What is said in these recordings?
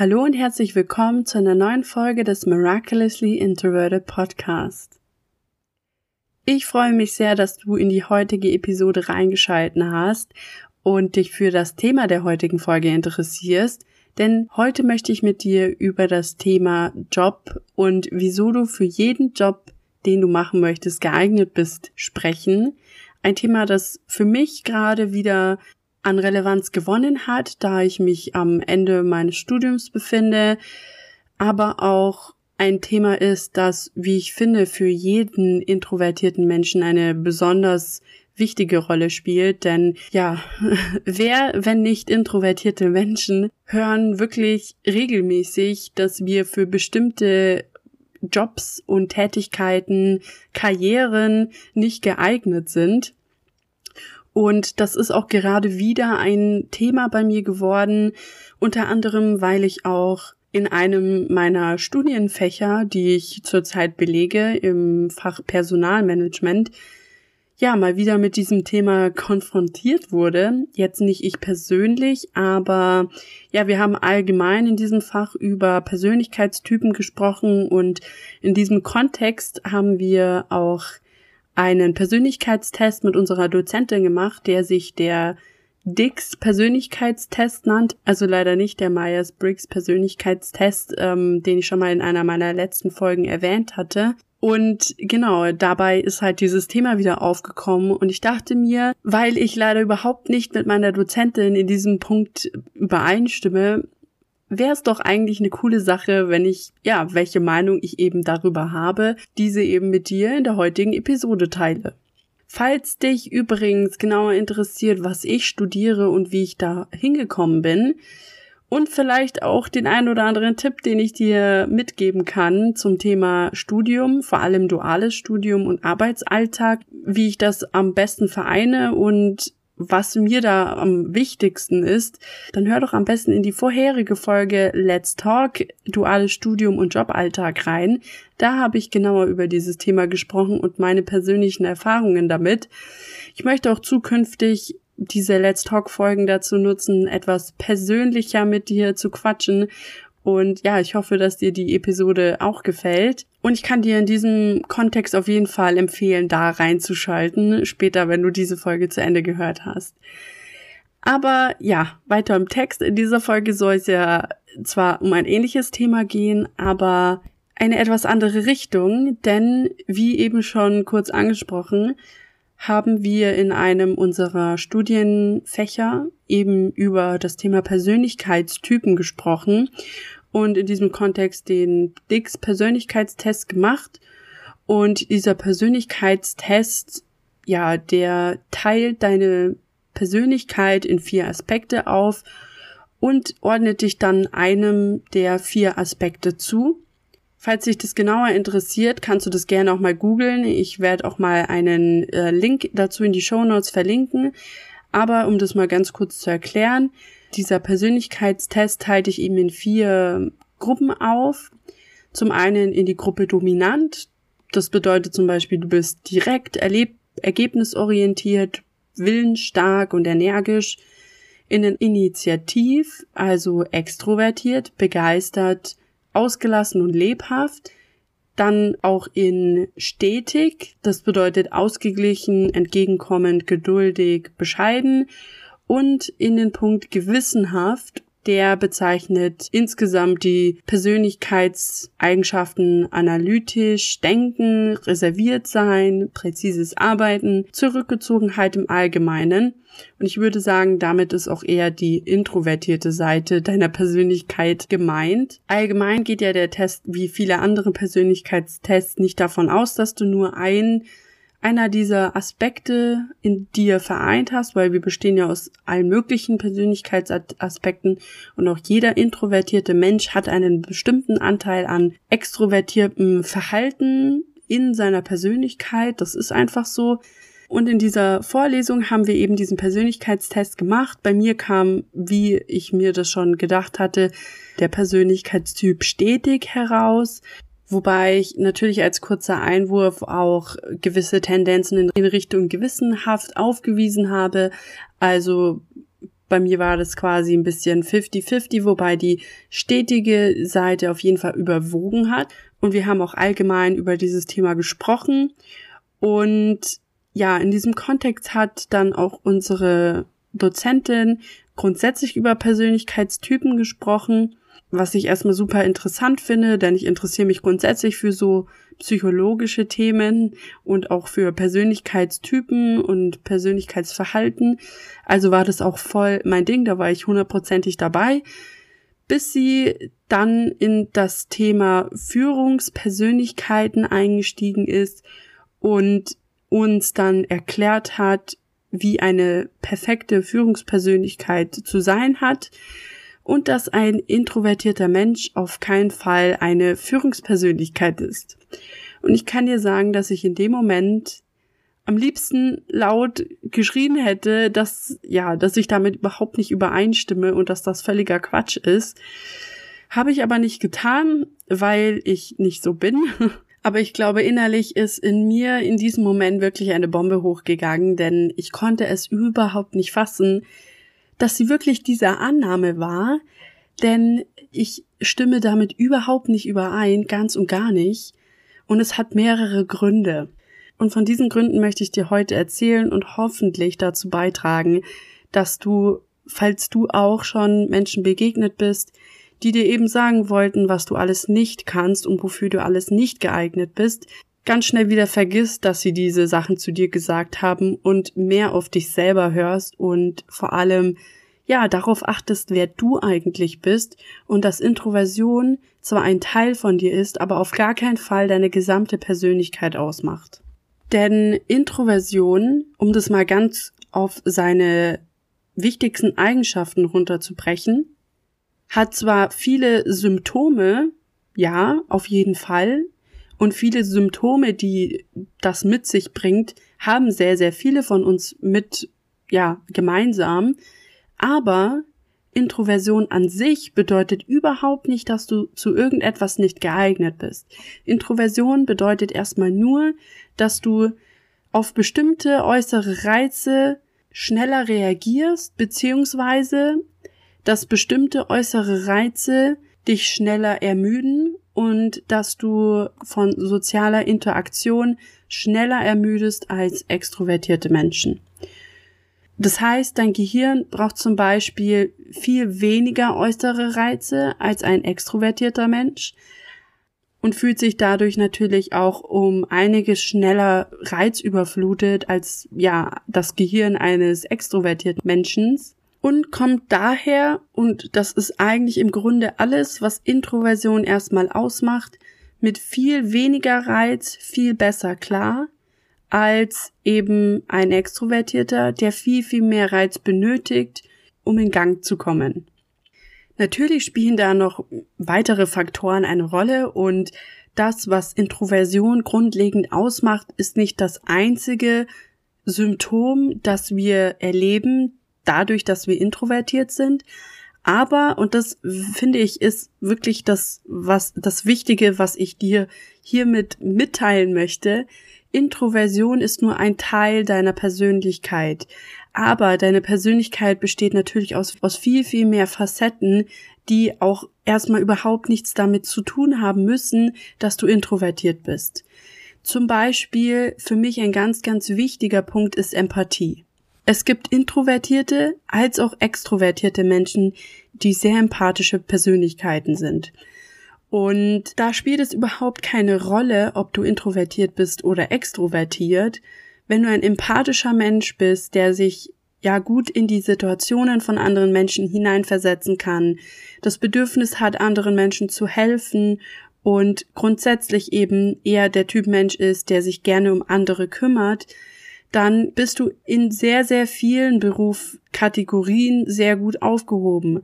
Hallo und herzlich willkommen zu einer neuen Folge des Miraculously Introverted Podcast. Ich freue mich sehr, dass du in die heutige Episode reingeschalten hast und dich für das Thema der heutigen Folge interessierst, denn heute möchte ich mit dir über das Thema Job und wieso du für jeden Job, den du machen möchtest, geeignet bist, sprechen. Ein Thema, das für mich gerade wieder an Relevanz gewonnen hat, da ich mich am Ende meines Studiums befinde, aber auch ein Thema ist, das, wie ich finde, für jeden introvertierten Menschen eine besonders wichtige Rolle spielt, denn ja, wer, wenn nicht introvertierte Menschen, hören wirklich regelmäßig, dass wir für bestimmte Jobs und Tätigkeiten, Karrieren nicht geeignet sind. Und das ist auch gerade wieder ein Thema bei mir geworden, unter anderem, weil ich auch in einem meiner Studienfächer, die ich zurzeit belege im Fach Personalmanagement, ja, mal wieder mit diesem Thema konfrontiert wurde. Jetzt nicht ich persönlich, aber ja, wir haben allgemein in diesem Fach über Persönlichkeitstypen gesprochen und in diesem Kontext haben wir auch einen Persönlichkeitstest mit unserer Dozentin gemacht, der sich der Dix Persönlichkeitstest nannt, also leider nicht der Myers-Briggs Persönlichkeitstest, ähm, den ich schon mal in einer meiner letzten Folgen erwähnt hatte. Und genau, dabei ist halt dieses Thema wieder aufgekommen und ich dachte mir, weil ich leider überhaupt nicht mit meiner Dozentin in diesem Punkt übereinstimme, wäre es doch eigentlich eine coole Sache, wenn ich, ja, welche Meinung ich eben darüber habe, diese eben mit dir in der heutigen Episode teile. Falls dich übrigens genauer interessiert, was ich studiere und wie ich da hingekommen bin, und vielleicht auch den ein oder anderen Tipp, den ich dir mitgeben kann zum Thema Studium, vor allem duales Studium und Arbeitsalltag, wie ich das am besten vereine und was mir da am wichtigsten ist, dann hör doch am besten in die vorherige Folge Let's Talk, duales Studium und Joballtag rein. Da habe ich genauer über dieses Thema gesprochen und meine persönlichen Erfahrungen damit. Ich möchte auch zukünftig diese Let's Talk Folgen dazu nutzen, etwas persönlicher mit dir zu quatschen und ja, ich hoffe, dass dir die Episode auch gefällt. Und ich kann dir in diesem Kontext auf jeden Fall empfehlen, da reinzuschalten, später, wenn du diese Folge zu Ende gehört hast. Aber ja, weiter im Text. In dieser Folge soll es ja zwar um ein ähnliches Thema gehen, aber eine etwas andere Richtung, denn wie eben schon kurz angesprochen, haben wir in einem unserer Studienfächer eben über das Thema Persönlichkeitstypen gesprochen und in diesem Kontext den Dix Persönlichkeitstest gemacht. Und dieser Persönlichkeitstest, ja, der teilt deine Persönlichkeit in vier Aspekte auf und ordnet dich dann einem der vier Aspekte zu. Falls dich das genauer interessiert, kannst du das gerne auch mal googeln. Ich werde auch mal einen äh, Link dazu in die Show Notes verlinken. Aber um das mal ganz kurz zu erklären, dieser Persönlichkeitstest teilt dich eben in vier Gruppen auf. Zum einen in die Gruppe dominant. Das bedeutet zum Beispiel, du bist direkt, erleb ergebnisorientiert, willensstark und energisch. In den Initiativ, also extrovertiert, begeistert, ausgelassen und lebhaft. Dann auch in stetig, das bedeutet ausgeglichen, entgegenkommend, geduldig, bescheiden. Und in den Punkt gewissenhaft, der bezeichnet insgesamt die Persönlichkeitseigenschaften analytisch, denken, reserviert sein, präzises Arbeiten, Zurückgezogenheit im Allgemeinen. Und ich würde sagen, damit ist auch eher die introvertierte Seite deiner Persönlichkeit gemeint. Allgemein geht ja der Test wie viele andere Persönlichkeitstests nicht davon aus, dass du nur ein einer dieser Aspekte in dir vereint hast, weil wir bestehen ja aus allen möglichen Persönlichkeitsaspekten und auch jeder introvertierte Mensch hat einen bestimmten Anteil an extrovertiertem Verhalten in seiner Persönlichkeit. Das ist einfach so. Und in dieser Vorlesung haben wir eben diesen Persönlichkeitstest gemacht. Bei mir kam, wie ich mir das schon gedacht hatte, der Persönlichkeitstyp stetig heraus. Wobei ich natürlich als kurzer Einwurf auch gewisse Tendenzen in Richtung gewissenhaft aufgewiesen habe. Also Bei mir war das quasi ein bisschen 50-50, wobei die stetige Seite auf jeden Fall überwogen hat. Und wir haben auch allgemein über dieses Thema gesprochen. Und ja, in diesem Kontext hat dann auch unsere Dozentin grundsätzlich über Persönlichkeitstypen gesprochen, was ich erstmal super interessant finde, denn ich interessiere mich grundsätzlich für so psychologische Themen und auch für Persönlichkeitstypen und Persönlichkeitsverhalten. Also war das auch voll mein Ding, da war ich hundertprozentig dabei, bis sie dann in das Thema Führungspersönlichkeiten eingestiegen ist und uns dann erklärt hat, wie eine perfekte Führungspersönlichkeit zu sein hat und dass ein introvertierter Mensch auf keinen Fall eine Führungspersönlichkeit ist. Und ich kann dir sagen, dass ich in dem Moment am liebsten laut geschrien hätte, dass, ja, dass ich damit überhaupt nicht übereinstimme und dass das völliger Quatsch ist. Habe ich aber nicht getan, weil ich nicht so bin. Aber ich glaube, innerlich ist in mir in diesem Moment wirklich eine Bombe hochgegangen, denn ich konnte es überhaupt nicht fassen, dass sie wirklich diese Annahme war, denn ich stimme damit überhaupt nicht überein, ganz und gar nicht. Und es hat mehrere Gründe. Und von diesen Gründen möchte ich dir heute erzählen und hoffentlich dazu beitragen, dass du, falls du auch schon Menschen begegnet bist, die dir eben sagen wollten, was du alles nicht kannst und wofür du alles nicht geeignet bist, ganz schnell wieder vergisst, dass sie diese Sachen zu dir gesagt haben und mehr auf dich selber hörst und vor allem ja, darauf achtest, wer du eigentlich bist und dass Introversion zwar ein Teil von dir ist, aber auf gar keinen Fall deine gesamte Persönlichkeit ausmacht. Denn Introversion, um das mal ganz auf seine wichtigsten Eigenschaften runterzubrechen, hat zwar viele Symptome, ja, auf jeden Fall, und viele Symptome, die das mit sich bringt, haben sehr, sehr viele von uns mit, ja, gemeinsam. Aber Introversion an sich bedeutet überhaupt nicht, dass du zu irgendetwas nicht geeignet bist. Introversion bedeutet erstmal nur, dass du auf bestimmte äußere Reize schneller reagierst, beziehungsweise dass bestimmte äußere Reize dich schneller ermüden und dass du von sozialer Interaktion schneller ermüdest als extrovertierte Menschen. Das heißt, dein Gehirn braucht zum Beispiel viel weniger äußere Reize als ein extrovertierter Mensch und fühlt sich dadurch natürlich auch um einiges schneller reizüberflutet als ja das Gehirn eines extrovertierten Menschen und kommt daher, und das ist eigentlich im Grunde alles, was Introversion erstmal ausmacht, mit viel weniger Reiz viel besser klar, als eben ein Extrovertierter, der viel, viel mehr Reiz benötigt, um in Gang zu kommen. Natürlich spielen da noch weitere Faktoren eine Rolle und das, was Introversion grundlegend ausmacht, ist nicht das einzige Symptom, das wir erleben, dadurch, dass wir introvertiert sind. Aber, und das finde ich, ist wirklich das, was, das Wichtige, was ich dir hiermit mitteilen möchte. Introversion ist nur ein Teil deiner Persönlichkeit. Aber deine Persönlichkeit besteht natürlich aus, aus viel, viel mehr Facetten, die auch erstmal überhaupt nichts damit zu tun haben müssen, dass du introvertiert bist. Zum Beispiel für mich ein ganz, ganz wichtiger Punkt ist Empathie. Es gibt introvertierte als auch extrovertierte Menschen, die sehr empathische Persönlichkeiten sind. Und da spielt es überhaupt keine Rolle, ob du introvertiert bist oder extrovertiert. Wenn du ein empathischer Mensch bist, der sich ja gut in die Situationen von anderen Menschen hineinversetzen kann, das Bedürfnis hat, anderen Menschen zu helfen und grundsätzlich eben eher der Typ Mensch ist, der sich gerne um andere kümmert, dann bist du in sehr, sehr vielen Berufskategorien sehr gut aufgehoben.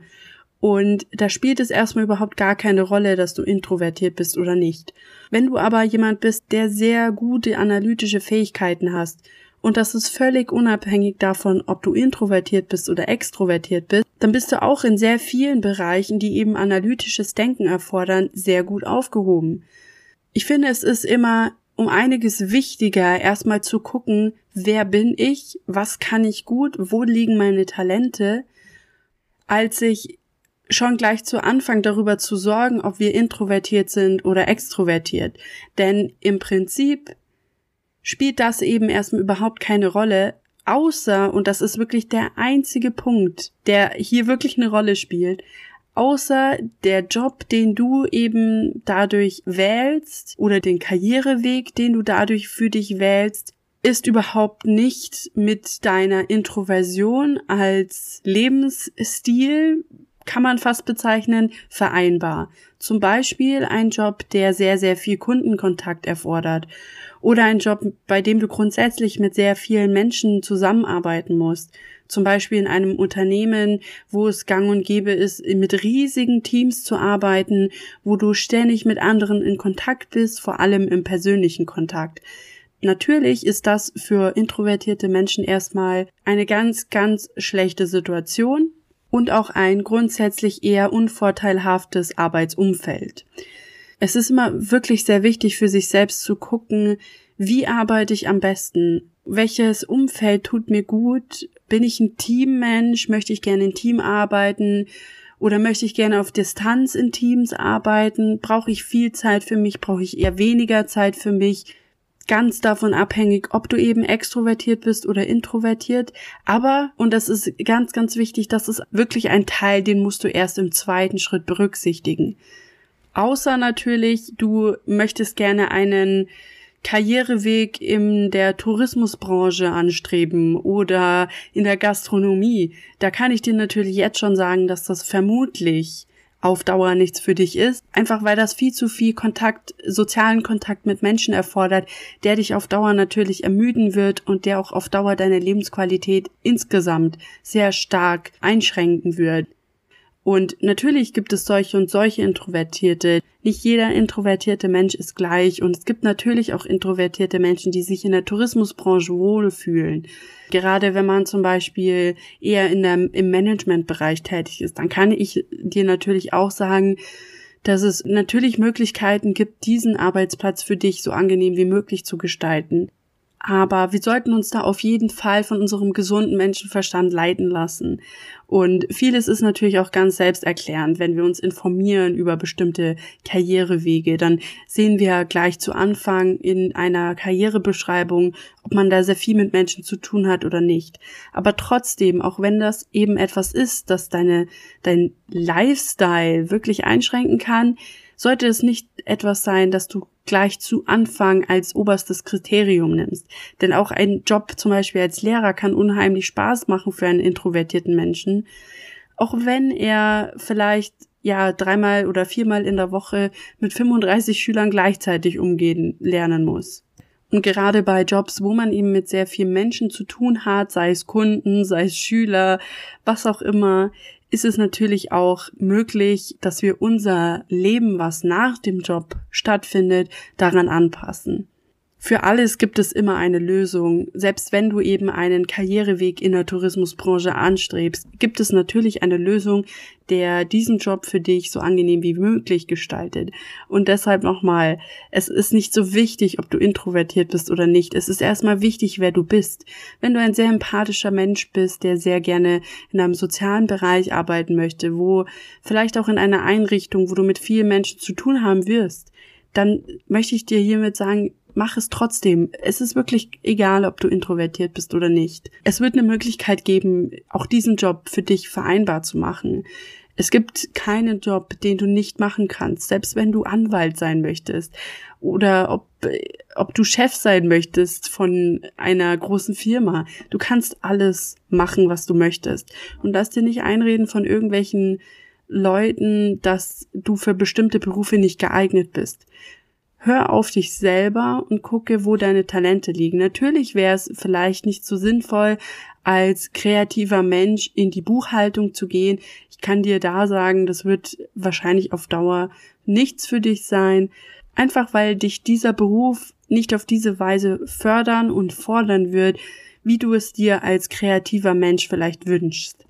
Und da spielt es erstmal überhaupt gar keine Rolle, dass du introvertiert bist oder nicht. Wenn du aber jemand bist, der sehr gute analytische Fähigkeiten hast, und das ist völlig unabhängig davon, ob du introvertiert bist oder extrovertiert bist, dann bist du auch in sehr vielen Bereichen, die eben analytisches Denken erfordern, sehr gut aufgehoben. Ich finde, es ist immer um einiges wichtiger, erstmal zu gucken, wer bin ich, was kann ich gut, wo liegen meine Talente als sich schon gleich zu Anfang darüber zu sorgen, ob wir introvertiert sind oder extrovertiert. Denn im Prinzip spielt das eben erstmal überhaupt keine Rolle, außer, und das ist wirklich der einzige Punkt, der hier wirklich eine Rolle spielt, außer der Job, den du eben dadurch wählst oder den Karriereweg, den du dadurch für dich wählst, ist überhaupt nicht mit deiner Introversion als Lebensstil, kann man fast bezeichnen, vereinbar. Zum Beispiel ein Job, der sehr, sehr viel Kundenkontakt erfordert oder ein Job, bei dem du grundsätzlich mit sehr vielen Menschen zusammenarbeiten musst. Zum Beispiel in einem Unternehmen, wo es gang und gäbe ist, mit riesigen Teams zu arbeiten, wo du ständig mit anderen in Kontakt bist, vor allem im persönlichen Kontakt. Natürlich ist das für introvertierte Menschen erstmal eine ganz, ganz schlechte Situation und auch ein grundsätzlich eher unvorteilhaftes Arbeitsumfeld. Es ist immer wirklich sehr wichtig für sich selbst zu gucken, wie arbeite ich am besten? Welches Umfeld tut mir gut? Bin ich ein Teammensch? Möchte ich gerne in Team arbeiten? Oder möchte ich gerne auf Distanz in Teams arbeiten? Brauche ich viel Zeit für mich? Brauche ich eher weniger Zeit für mich? Ganz davon abhängig, ob du eben extrovertiert bist oder introvertiert. Aber, und das ist ganz, ganz wichtig, das ist wirklich ein Teil, den musst du erst im zweiten Schritt berücksichtigen. Außer natürlich, du möchtest gerne einen Karriereweg in der Tourismusbranche anstreben oder in der Gastronomie. Da kann ich dir natürlich jetzt schon sagen, dass das vermutlich auf Dauer nichts für dich ist, einfach weil das viel zu viel Kontakt, sozialen Kontakt mit Menschen erfordert, der dich auf Dauer natürlich ermüden wird und der auch auf Dauer deine Lebensqualität insgesamt sehr stark einschränken wird. Und natürlich gibt es solche und solche Introvertierte. Nicht jeder introvertierte Mensch ist gleich und es gibt natürlich auch introvertierte Menschen, die sich in der Tourismusbranche wohlfühlen. Gerade wenn man zum Beispiel eher in der, im Managementbereich tätig ist, dann kann ich dir natürlich auch sagen, dass es natürlich Möglichkeiten gibt, diesen Arbeitsplatz für dich so angenehm wie möglich zu gestalten. Aber wir sollten uns da auf jeden Fall von unserem gesunden Menschenverstand leiten lassen. Und vieles ist natürlich auch ganz selbsterklärend, wenn wir uns informieren über bestimmte Karrierewege. Dann sehen wir gleich zu Anfang in einer Karrierebeschreibung, ob man da sehr viel mit Menschen zu tun hat oder nicht. Aber trotzdem, auch wenn das eben etwas ist, das deine, dein Lifestyle wirklich einschränken kann, sollte es nicht etwas sein, das du gleich zu Anfang als oberstes Kriterium nimmst. Denn auch ein Job zum Beispiel als Lehrer kann unheimlich Spaß machen für einen introvertierten Menschen. Auch wenn er vielleicht ja dreimal oder viermal in der Woche mit 35 Schülern gleichzeitig umgehen lernen muss. Und gerade bei Jobs, wo man eben mit sehr vielen Menschen zu tun hat, sei es Kunden, sei es Schüler, was auch immer, ist es natürlich auch möglich, dass wir unser Leben, was nach dem Job stattfindet, daran anpassen. Für alles gibt es immer eine Lösung. Selbst wenn du eben einen Karriereweg in der Tourismusbranche anstrebst, gibt es natürlich eine Lösung, der diesen Job für dich so angenehm wie möglich gestaltet. Und deshalb nochmal, es ist nicht so wichtig, ob du introvertiert bist oder nicht. Es ist erstmal wichtig, wer du bist. Wenn du ein sehr empathischer Mensch bist, der sehr gerne in einem sozialen Bereich arbeiten möchte, wo vielleicht auch in einer Einrichtung, wo du mit vielen Menschen zu tun haben wirst, dann möchte ich dir hiermit sagen, mach es trotzdem. Es ist wirklich egal, ob du introvertiert bist oder nicht. Es wird eine Möglichkeit geben, auch diesen Job für dich vereinbar zu machen. Es gibt keinen Job, den du nicht machen kannst, selbst wenn du Anwalt sein möchtest oder ob, ob du Chef sein möchtest von einer großen Firma. Du kannst alles machen, was du möchtest. Und lass dir nicht einreden von irgendwelchen Leuten, dass du für bestimmte Berufe nicht geeignet bist hör auf dich selber und gucke, wo deine Talente liegen. Natürlich wäre es vielleicht nicht so sinnvoll, als kreativer Mensch in die Buchhaltung zu gehen. Ich kann dir da sagen, das wird wahrscheinlich auf Dauer nichts für dich sein, einfach weil dich dieser Beruf nicht auf diese Weise fördern und fordern wird, wie du es dir als kreativer Mensch vielleicht wünschst.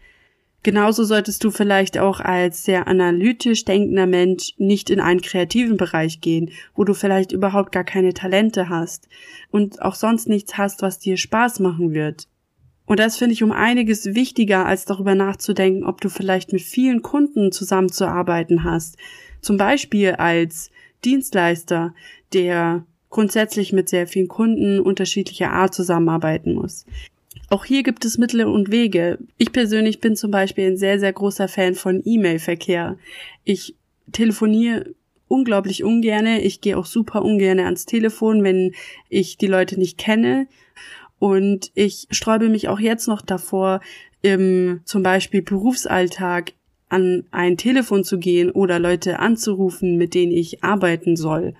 Genauso solltest du vielleicht auch als sehr analytisch denkender Mensch nicht in einen kreativen Bereich gehen, wo du vielleicht überhaupt gar keine Talente hast und auch sonst nichts hast, was dir Spaß machen wird. Und das finde ich um einiges wichtiger, als darüber nachzudenken, ob du vielleicht mit vielen Kunden zusammenzuarbeiten hast. Zum Beispiel als Dienstleister, der grundsätzlich mit sehr vielen Kunden unterschiedlicher Art zusammenarbeiten muss. Auch hier gibt es Mittel und Wege. Ich persönlich bin zum Beispiel ein sehr, sehr großer Fan von E-Mail-Verkehr. Ich telefoniere unglaublich ungerne. Ich gehe auch super ungerne ans Telefon, wenn ich die Leute nicht kenne. Und ich sträube mich auch jetzt noch davor, im zum Beispiel Berufsalltag an ein Telefon zu gehen oder Leute anzurufen, mit denen ich arbeiten soll.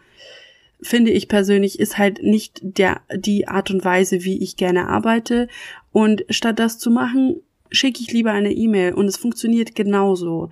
Finde ich persönlich ist halt nicht der, die Art und Weise, wie ich gerne arbeite. Und statt das zu machen, schicke ich lieber eine E-Mail und es funktioniert genauso.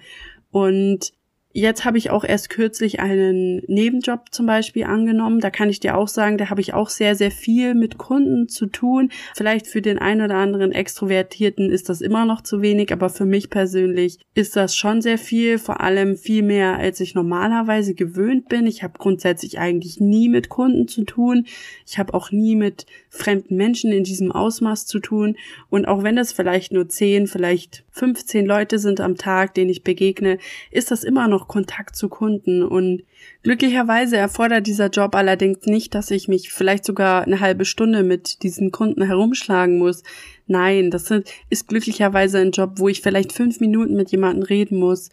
Und Jetzt habe ich auch erst kürzlich einen Nebenjob zum Beispiel angenommen. Da kann ich dir auch sagen, da habe ich auch sehr, sehr viel mit Kunden zu tun. Vielleicht für den einen oder anderen Extrovertierten ist das immer noch zu wenig, aber für mich persönlich ist das schon sehr viel, vor allem viel mehr, als ich normalerweise gewöhnt bin. Ich habe grundsätzlich eigentlich nie mit Kunden zu tun. Ich habe auch nie mit fremden Menschen in diesem Ausmaß zu tun. Und auch wenn das vielleicht nur 10, vielleicht 15 Leute sind am Tag, denen ich begegne, ist das immer noch Kontakt zu Kunden. Und glücklicherweise erfordert dieser Job allerdings nicht, dass ich mich vielleicht sogar eine halbe Stunde mit diesen Kunden herumschlagen muss. Nein, das ist glücklicherweise ein Job, wo ich vielleicht fünf Minuten mit jemandem reden muss.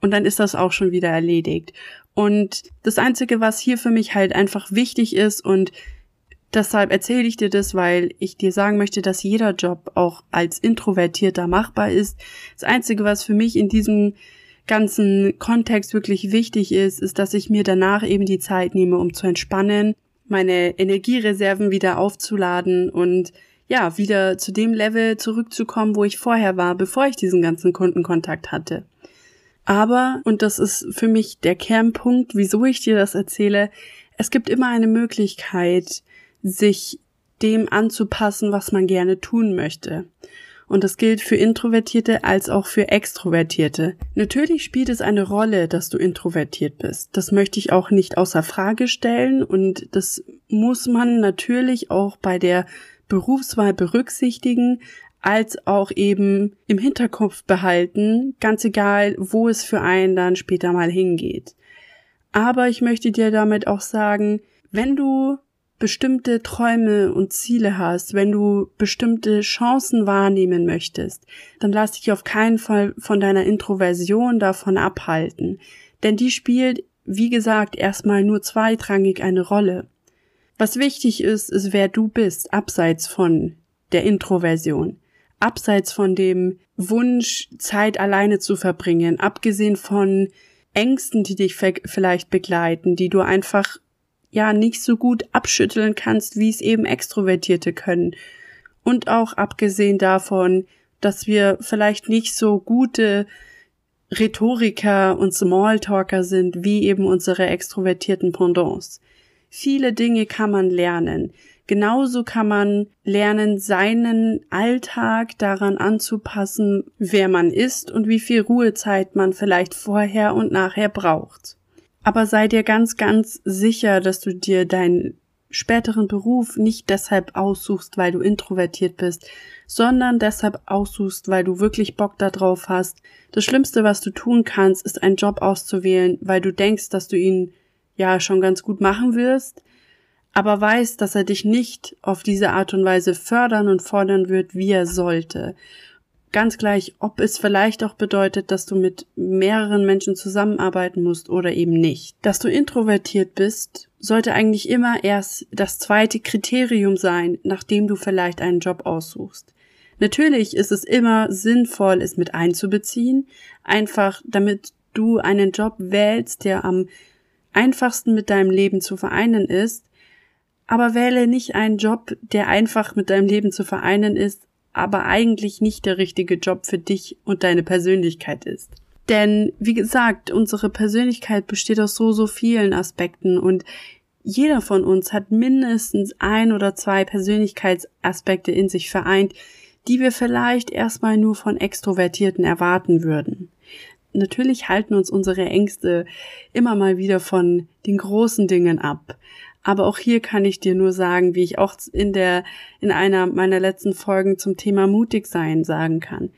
Und dann ist das auch schon wieder erledigt. Und das Einzige, was hier für mich halt einfach wichtig ist und Deshalb erzähle ich dir das, weil ich dir sagen möchte, dass jeder Job auch als Introvertierter machbar ist. Das Einzige, was für mich in diesem ganzen Kontext wirklich wichtig ist, ist, dass ich mir danach eben die Zeit nehme, um zu entspannen, meine Energiereserven wieder aufzuladen und ja, wieder zu dem Level zurückzukommen, wo ich vorher war, bevor ich diesen ganzen Kundenkontakt hatte. Aber, und das ist für mich der Kernpunkt, wieso ich dir das erzähle, es gibt immer eine Möglichkeit, sich dem anzupassen, was man gerne tun möchte. Und das gilt für Introvertierte als auch für Extrovertierte. Natürlich spielt es eine Rolle, dass du introvertiert bist. Das möchte ich auch nicht außer Frage stellen und das muss man natürlich auch bei der Berufswahl berücksichtigen, als auch eben im Hinterkopf behalten, ganz egal, wo es für einen dann später mal hingeht. Aber ich möchte dir damit auch sagen, wenn du bestimmte Träume und Ziele hast, wenn du bestimmte Chancen wahrnehmen möchtest, dann lass dich auf keinen Fall von deiner Introversion davon abhalten. Denn die spielt, wie gesagt, erstmal nur zweitrangig eine Rolle. Was wichtig ist, ist, wer du bist, abseits von der Introversion. Abseits von dem Wunsch, Zeit alleine zu verbringen, abgesehen von Ängsten, die dich vielleicht begleiten, die du einfach ja nicht so gut abschütteln kannst, wie es eben Extrovertierte können. Und auch abgesehen davon, dass wir vielleicht nicht so gute Rhetoriker und Smalltalker sind, wie eben unsere extrovertierten Pendants. Viele Dinge kann man lernen. Genauso kann man lernen, seinen Alltag daran anzupassen, wer man ist und wie viel Ruhezeit man vielleicht vorher und nachher braucht. Aber sei dir ganz, ganz sicher, dass du dir deinen späteren Beruf nicht deshalb aussuchst, weil du introvertiert bist, sondern deshalb aussuchst, weil du wirklich Bock darauf hast. Das Schlimmste, was du tun kannst, ist einen Job auszuwählen, weil du denkst, dass du ihn ja schon ganz gut machen wirst, aber weißt, dass er dich nicht auf diese Art und Weise fördern und fordern wird, wie er sollte. Ganz gleich, ob es vielleicht auch bedeutet, dass du mit mehreren Menschen zusammenarbeiten musst oder eben nicht. Dass du introvertiert bist, sollte eigentlich immer erst das zweite Kriterium sein, nachdem du vielleicht einen Job aussuchst. Natürlich ist es immer sinnvoll, es mit einzubeziehen, einfach damit du einen Job wählst, der am einfachsten mit deinem Leben zu vereinen ist, aber wähle nicht einen Job, der einfach mit deinem Leben zu vereinen ist, aber eigentlich nicht der richtige Job für dich und deine Persönlichkeit ist. Denn, wie gesagt, unsere Persönlichkeit besteht aus so, so vielen Aspekten und jeder von uns hat mindestens ein oder zwei Persönlichkeitsaspekte in sich vereint, die wir vielleicht erstmal nur von Extrovertierten erwarten würden. Natürlich halten uns unsere Ängste immer mal wieder von den großen Dingen ab. Aber auch hier kann ich dir nur sagen, wie ich auch in der, in einer meiner letzten Folgen zum Thema mutig sein sagen kann.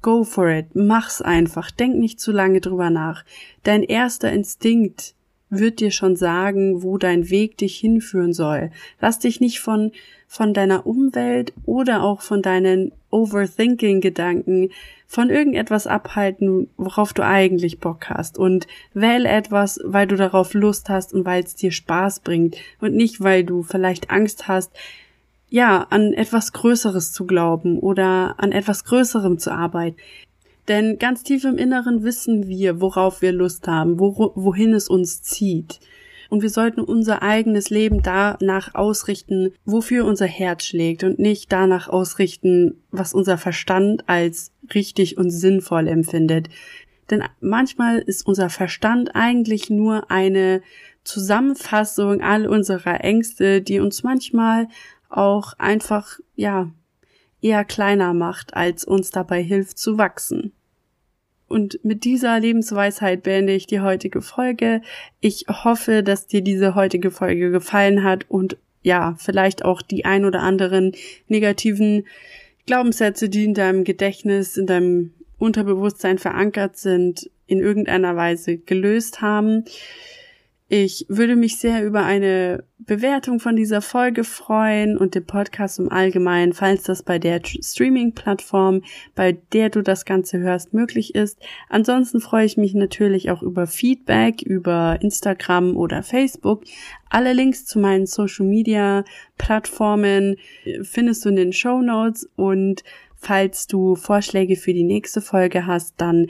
Go for it. Mach's einfach. Denk nicht zu lange drüber nach. Dein erster Instinkt wird dir schon sagen, wo dein Weg dich hinführen soll. Lass dich nicht von, von deiner Umwelt oder auch von deinen Overthinking-Gedanken von irgendetwas abhalten, worauf du eigentlich Bock hast. Und wähl etwas, weil du darauf Lust hast und weil es dir Spaß bringt und nicht, weil du vielleicht Angst hast, ja, an etwas Größeres zu glauben oder an etwas Größerem zu arbeiten. Denn ganz tief im Inneren wissen wir, worauf wir Lust haben, wo, wohin es uns zieht. Und wir sollten unser eigenes Leben danach ausrichten, wofür unser Herz schlägt und nicht danach ausrichten, was unser Verstand als richtig und sinnvoll empfindet. Denn manchmal ist unser Verstand eigentlich nur eine Zusammenfassung all unserer Ängste, die uns manchmal auch einfach, ja, eher kleiner macht, als uns dabei hilft zu wachsen. Und mit dieser Lebensweisheit beende ich die heutige Folge. Ich hoffe, dass dir diese heutige Folge gefallen hat und ja, vielleicht auch die ein oder anderen negativen Glaubenssätze, die in deinem Gedächtnis, in deinem Unterbewusstsein verankert sind, in irgendeiner Weise gelöst haben. Ich würde mich sehr über eine Bewertung von dieser Folge freuen und dem Podcast im Allgemeinen, falls das bei der Streaming-Plattform, bei der du das Ganze hörst, möglich ist. Ansonsten freue ich mich natürlich auch über Feedback über Instagram oder Facebook. Alle Links zu meinen Social-Media-Plattformen äh, findest du in den Show Notes und falls du Vorschläge für die nächste Folge hast, dann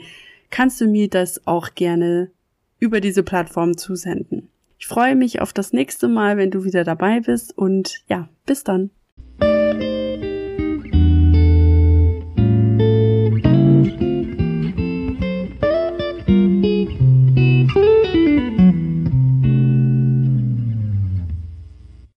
kannst du mir das auch gerne über diese Plattform zusenden. Ich freue mich auf das nächste Mal, wenn du wieder dabei bist und ja, bis dann.